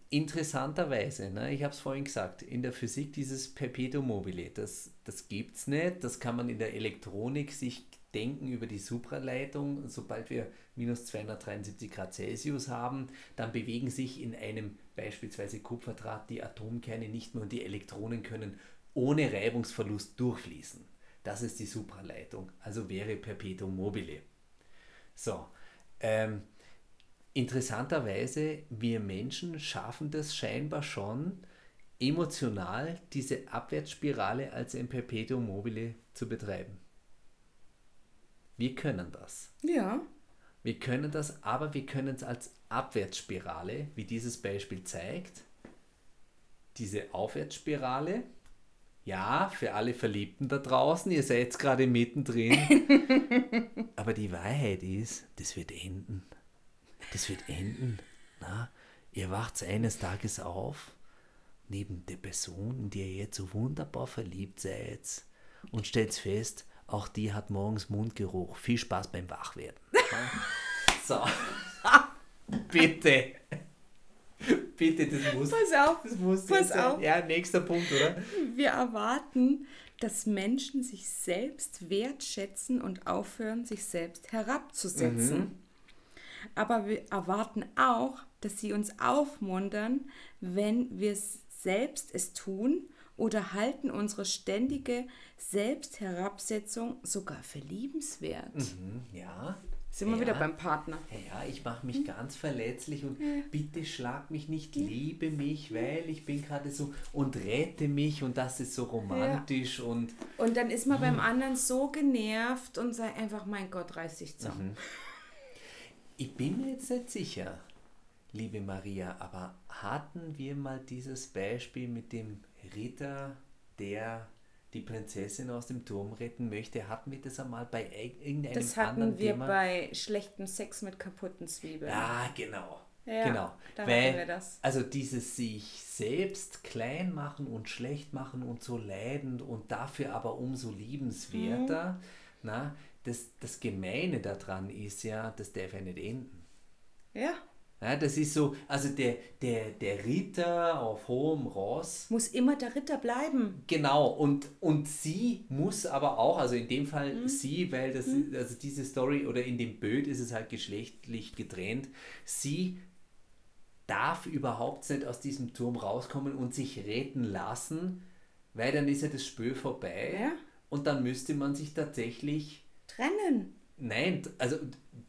interessanterweise, ne, ich habe es vorhin gesagt, in der Physik dieses Perpetuum mobile, das, das gibt es nicht, das kann man in der Elektronik sich denken über die Supraleitung. Sobald wir minus 273 Grad Celsius haben, dann bewegen sich in einem beispielsweise Kupferdraht die Atomkerne nicht mehr und die Elektronen können ohne Reibungsverlust durchfließen. Das ist die Supraleitung, also wäre Perpetuum mobile. So, ähm, interessanterweise, wir Menschen schaffen das scheinbar schon, emotional diese Abwärtsspirale als ein Perpetuum mobile zu betreiben. Wir können das. Ja. Wir können das, aber wir können es als Abwärtsspirale, wie dieses Beispiel zeigt. Diese Aufwärtsspirale, ja, für alle Verliebten da draußen, ihr seid gerade mittendrin. aber die Wahrheit ist, das wird enden. Das wird enden. Na, ihr wacht eines Tages auf, neben der Person, in die ihr jetzt so wunderbar verliebt seid, und stellt fest, auch die hat morgens Mundgeruch. Viel Spaß beim Wachwerden. so. Bitte. Bitte, das muss. Pass auf. Das muss Pass sein. auf. Ja, nächster Punkt, oder? Wir erwarten, dass Menschen sich selbst wertschätzen und aufhören, sich selbst herabzusetzen. Aber wir erwarten auch, dass sie uns aufmuntern, wenn wir es selbst es tun oder halten unsere ständige Selbstherabsetzung sogar für liebenswert. Hm, Ja, Sind wir Ja. wieder beim Partner. Ja, ich mache mich ganz verletzlich und bitte schlag mich nicht, liebe mich, weil ich bin gerade so und rette mich und das ist so romantisch und Und dann ist man beim anderen so genervt und sagt einfach, mein Gott, reiß dich zusammen. ich bin mir jetzt nicht sicher, liebe Maria, aber hatten wir mal dieses Beispiel mit dem Ritter, der die Prinzessin aus dem Turm retten möchte? Hatten wir das einmal bei ir- irgendeinem Das anderen hatten wir Thema? bei schlechtem Sex mit kaputten Zwiebeln. Ja, genau. Ja, genau. da Weil, hatten wir das. Also dieses sich selbst klein machen und schlecht machen und so leidend und dafür aber umso liebenswerter, Mhm. na, das, das Gemeine daran ist ja, das darf ja nicht enden. Ja, Ja, das ist so, also der, der, der Ritter auf hohem Ross, muss immer der Ritter bleiben. Genau, und, und sie muss aber auch, also in dem Fall Mhm. sie, weil das, also diese Story oder in dem Bild ist es halt geschlechtlich getrennt, sie darf überhaupt nicht aus diesem Turm rauskommen und sich retten lassen, weil dann ist ja das Spö vorbei Ja. und dann müsste man sich tatsächlich Trennen. Nein, also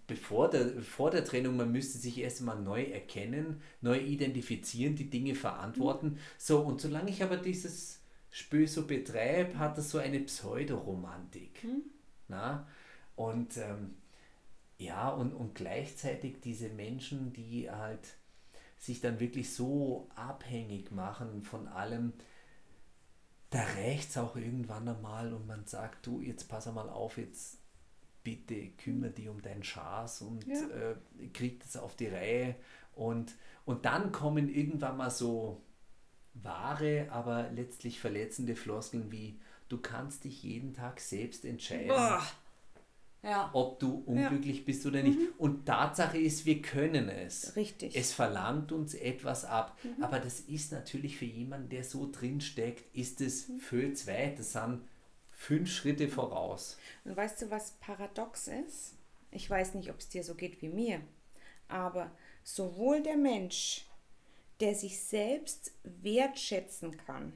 bevor der, vor der Trennung, man müsste sich erst einmal neu erkennen, neu identifizieren, die Dinge verantworten. So, und solange ich aber dieses Spiel so betreibe, hat das so eine Pseudoromantik. Na? Und ähm, ja, und, und gleichzeitig diese Menschen, die halt sich dann wirklich so abhängig machen von allem, da reicht es auch irgendwann einmal und man sagt, du, jetzt pass einmal auf, jetzt bitte kümmere dich um deinen Schaß und Ja. äh, krieg das auf die Reihe. Und, und dann kommen irgendwann mal so wahre, aber letztlich verletzende Floskeln wie, du kannst dich jeden Tag selbst entscheiden, Boah. Ja, ob du unglücklich bist oder nicht. Und Tatsache ist, wir können es. richtig. Es verlangt uns etwas ab. Aber das ist natürlich für jemanden, der so drin steckt, ist es viel zu weit. Das sind fünf Schritte voraus. Und weißt du, was paradox ist? Ich weiß nicht, ob es dir so geht wie mir, aber sowohl der Mensch, der sich selbst wertschätzen kann,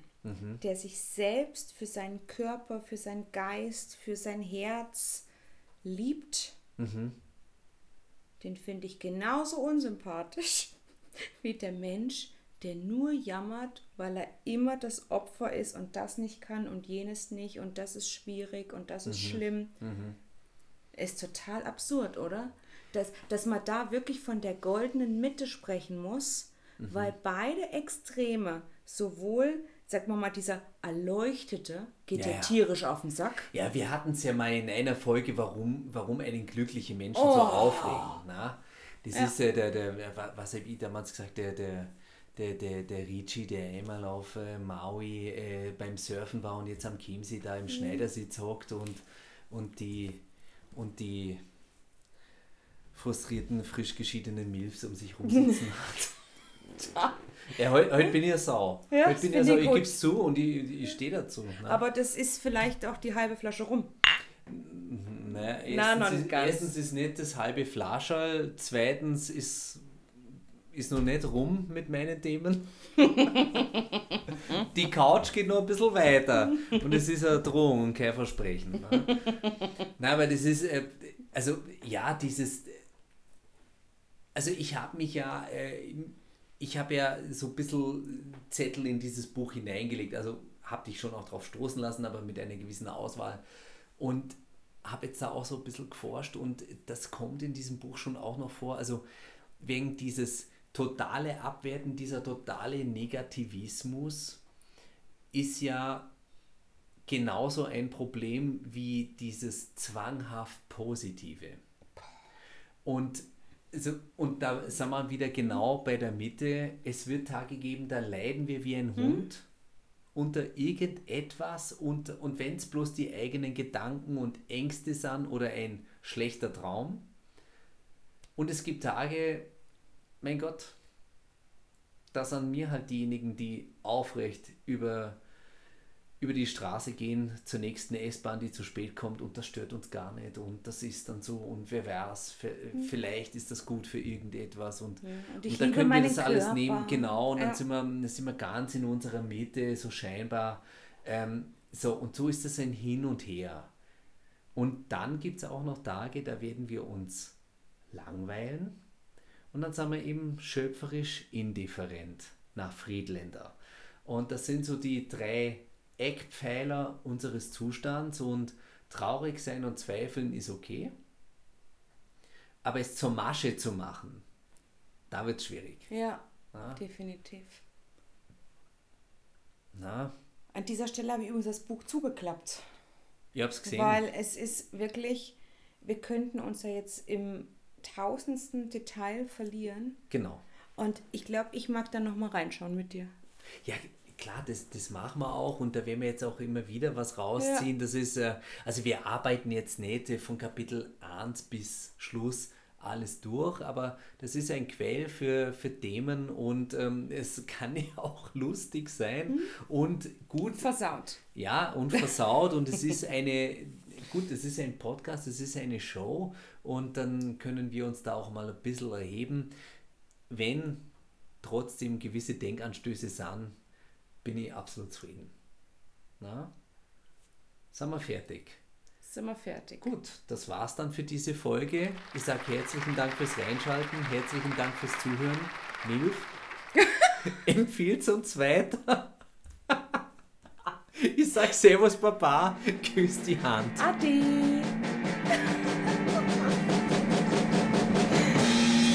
der sich selbst für seinen Körper, für seinen Geist, für sein Herz liebt, den finde ich genauso unsympathisch wie der Mensch, der nur jammert, weil er immer das Opfer ist und das nicht kann und jenes nicht und das ist schwierig und das ist schlimm. Ist total absurd, oder? Dass, dass man da wirklich von der goldenen Mitte sprechen muss, weil beide Extreme, sowohl, sag mal mal, dieser Erleuchtete geht Ja, ja, ja. tierisch auf den Sack. Ja, wir hatten es ja mal in einer Folge, warum, warum einen glücklichen Menschen Oh. so aufregen. Na? Das ist ja der, der, der, wa- was habe ich damals gesagt, der, der, der, der, der Ricci, der einmal auf äh, Maui äh, beim Surfen war und jetzt am Chiemsee da im Schneidersitz hockt und, und die, und die frustrierten, frisch geschiedenen Milfs um sich rumsitzen hat. Ja, heute, heute bin ich ja sau. Ja, heute bin ich sau. ich gebe es zu und ich, ich stehe dazu. Ne? Aber das ist vielleicht auch die halbe Flasche rum. Naja, Nein, erstens, noch nicht ist, erstens ist nicht das halbe Flascherl, zweitens ist, ist noch nicht rum mit meinen Themen. Die Couch geht noch ein bisschen weiter und es ist eine Drohung und kein Versprechen. Ne? Nein, aber das ist, äh, also ja, dieses, also ich habe mich ja, äh, ich habe ja so ein bisschen Zettel in dieses Buch hineingelegt, also habe dich schon auch drauf stoßen lassen, aber mit einer gewissen Auswahl. Und habe jetzt da auch so ein bisschen geforscht und das kommt in diesem Buch schon auch noch vor. Also wegen dieses totale Abwerten, dieser totale Negativismus ist ja genauso ein Problem wie dieses zwanghaft Positive. Und, so, und da sind wir wieder genau bei der Mitte. Es wird Tage geben, da leiden wir wie ein Hund unter irgendetwas und, und wenn es bloß die eigenen Gedanken und Ängste sind oder ein schlechter Traum. Und es gibt Tage, mein Gott, da sind mir halt diejenigen, die aufrecht über, über die Straße gehen zur nächsten S-Bahn, die zu spät kommt und das stört uns gar nicht und das ist dann so und wer weiß, vielleicht ist das gut für irgendetwas und, und ich und dann können wir das alles Körper. nehmen, genau, und dann Ja. sind, wir, dann sind wir ganz in unserer Mitte, so scheinbar. Ähm, so, und so ist das ein Hin und Her. Und dann gibt es auch noch Tage, da werden wir uns langweilen. Und dann sind wir eben schöpferisch indifferent nach Friedländer. Und das sind so die drei Eckpfeiler unseres Zustands und traurig sein und zweifeln ist okay. Aber es zur Masche zu machen, da wird es schwierig. Ja, ja, definitiv. Na? An dieser Stelle habe ich übrigens das Buch zugeklappt. Ich habe es gesehen. Weil es ist wirklich, wir könnten uns ja jetzt im tausendsten Detail verlieren. Genau. Und ich glaube, ich mag da nochmal reinschauen mit dir. Ja, klar, das, das machen wir auch und da werden wir jetzt auch immer wieder was rausziehen. Ja. Das ist, äh, also wir arbeiten jetzt nicht von Kapitel 1 bis Schluss alles durch, aber das ist ein Quell für, für Themen und ähm, es kann ja auch lustig sein mhm. und gut. Versaut. Ja, und versaut und es ist eine, gut, es ist ein Podcast, es ist eine Show und dann können wir uns da auch mal ein bisschen erheben. Wenn trotzdem gewisse Denkanstöße sind, bin ich absolut zufrieden. Na? Sind wir fertig? Sind wir fertig. Gut, das war's dann für diese Folge. Ich sage herzlichen Dank fürs Reinschalten, herzlichen Dank fürs Zuhören. Milf, empfiehlt uns weiter. ich sag Servus Papa, küss die Hand. Ade.